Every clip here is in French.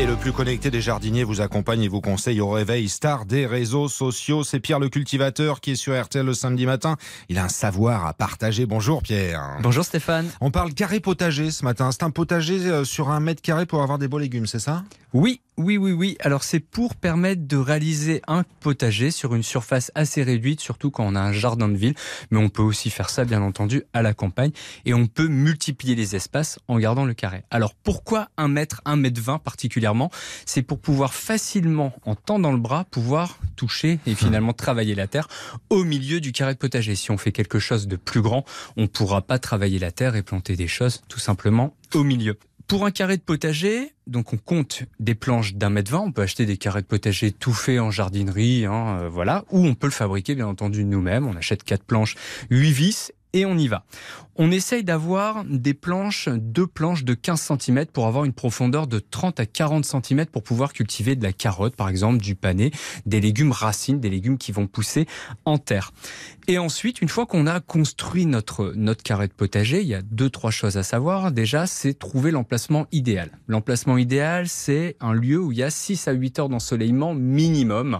Et le plus connecté des jardiniers vous accompagne et vous conseille au réveil star des réseaux sociaux. C'est Pierre le cultivateur qui est sur RTL le samedi matin. Il a un savoir à partager. Bonjour Pierre. Bonjour Stéphane. On parle carré potager ce matin. C'est un potager euh, sur un mètre carré pour avoir des beaux légumes, c'est ça? Oui, oui, oui, oui. Alors c'est pour permettre de réaliser un potager sur une surface assez réduite, surtout quand on a un jardin de ville. Mais on peut aussi faire ça, bien entendu, à la campagne. Et on peut multiplier les espaces en gardant le carré. Alors pourquoi un mètre, un mètre vingt particulièrement? C'est pour pouvoir facilement, en tendant le bras, pouvoir toucher et finalement travailler la terre au milieu du carré de potager. Si on fait quelque chose de plus grand, on ne pourra pas travailler la terre et planter des choses tout simplement au milieu. Pour un carré de potager, donc on compte des planches d'un mètre vingt. On peut acheter des carrés de potager tout faits en jardinerie, hein, euh, voilà, ou on peut le fabriquer bien entendu nous-mêmes. On achète quatre planches, huit vis et on y va. On essaye d'avoir des planches, deux planches de 15 cm pour avoir une profondeur de 30 à 40 cm pour pouvoir cultiver de la carotte, par exemple, du panais, des légumes racines, des légumes qui vont pousser en terre. Et ensuite, une fois qu'on a construit notre, notre carré de potager, il y a deux, trois choses à savoir. Déjà, c'est trouver l'emplacement idéal. L'emplacement idéal, c'est un lieu où il y a 6 à 8 heures d'ensoleillement minimum.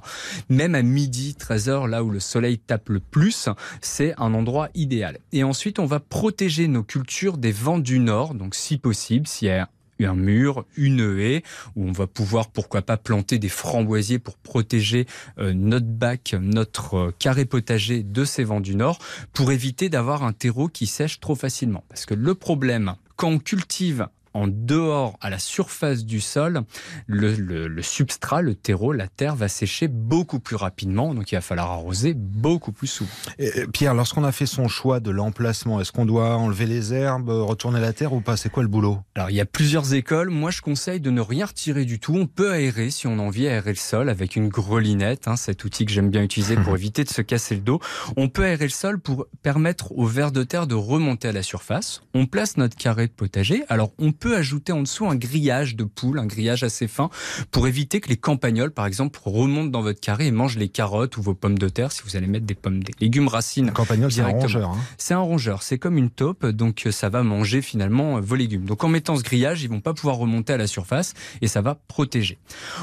Même à midi, 13 heures, là où le soleil tape le plus, c'est un endroit idéal. Et ensuite, on va protéger nos cultures des vents du nord. Donc, si possible, s'il y a un mur, une haie, où on va pouvoir, pourquoi pas, planter des framboisiers pour protéger euh, notre bac, notre euh, carré potager de ces vents du nord, pour éviter d'avoir un terreau qui sèche trop facilement. Parce que le problème, quand on cultive en dehors, à la surface du sol, le, substrat, le terreau, la terre va sécher beaucoup plus rapidement. Donc il va falloir arroser beaucoup plus souvent. Pierre, lorsqu'on a fait son choix de l'emplacement, est-ce qu'on doit enlever les herbes, retourner la terre ou pas? C'est quoi le boulot? Alors il y a plusieurs écoles. Moi je conseille de ne rien retirer du tout. On peut aérer si on a envie, aérer le sol avec une grelinette, hein, cet outil que j'aime bien utiliser pour éviter de se casser le dos. On peut aérer le sol pour permettre aux vers de terre de remonter à la surface. On place notre carré de potager. Alors on peut ajouter en dessous un grillage de poules, un grillage assez fin, pour éviter que les campagnols, par exemple, remontent dans votre carré et mangent les carottes ou vos pommes de terre si vous allez mettre des pommes, des légumes racines. Un campagnol, c'est un rongeur. Hein. C'est un rongeur, c'est comme une taupe, donc euh, ça va manger finalement euh, vos légumes. Donc en mettant ce grillage, ils vont pas pouvoir remonter à la surface et ça va protéger.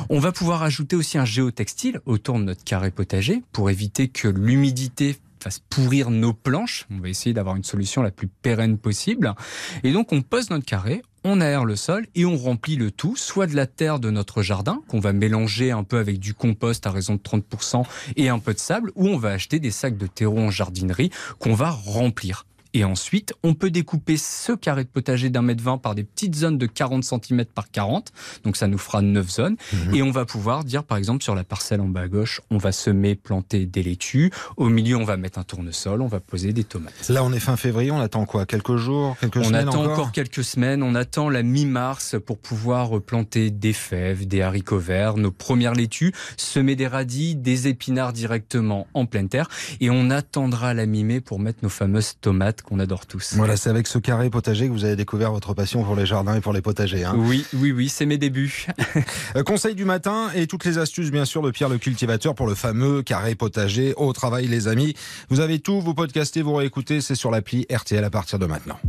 On va pouvoir ajouter aussi un géotextile autour de notre carré potager pour éviter que l'humidité fasse pourrir nos planches. On va essayer d'avoir une solution la plus pérenne possible. Et donc on pose notre carré, on aère le sol et on remplit le tout, soit de la terre de notre jardin, qu'on va mélanger un peu avec du compost à raison de 30% et un peu de sable, ou on va acheter des sacs de terreau en jardinerie qu'on va remplir. Et ensuite, on peut découper ce carré de potager d'un mètre vingt par des petites zones de 40 cm par 40. Donc ça nous fera 9 zones. Mhm. Et on va pouvoir dire, par exemple, sur la parcelle en bas à gauche, on va semer, planter des laitues. Au milieu, on va mettre un tournesol, on va poser des tomates. Là, on est fin février, on attend quoi? Quelques jours Quelques on semaines On attend encore, quelques semaines. On attend la mi-mars pour pouvoir planter des fèves, des haricots verts, nos premières laitues, semer des radis, des épinards directement en pleine terre. Et on attendra la mi-mai pour mettre nos fameuses tomates qu'on adore tous. Voilà, c'est avec ce carré potager que vous avez découvert votre passion pour les jardins et pour les potagers. Hein. Oui, oui, oui, c'est mes débuts. Euh, conseil du matin et toutes les astuces, bien sûr, de Pierre le cultivateur pour le fameux carré potager. Au travail, les amis. Vous avez tout, vous podcastez, vous réécoutez, c'est sur l'appli RTL à partir de maintenant.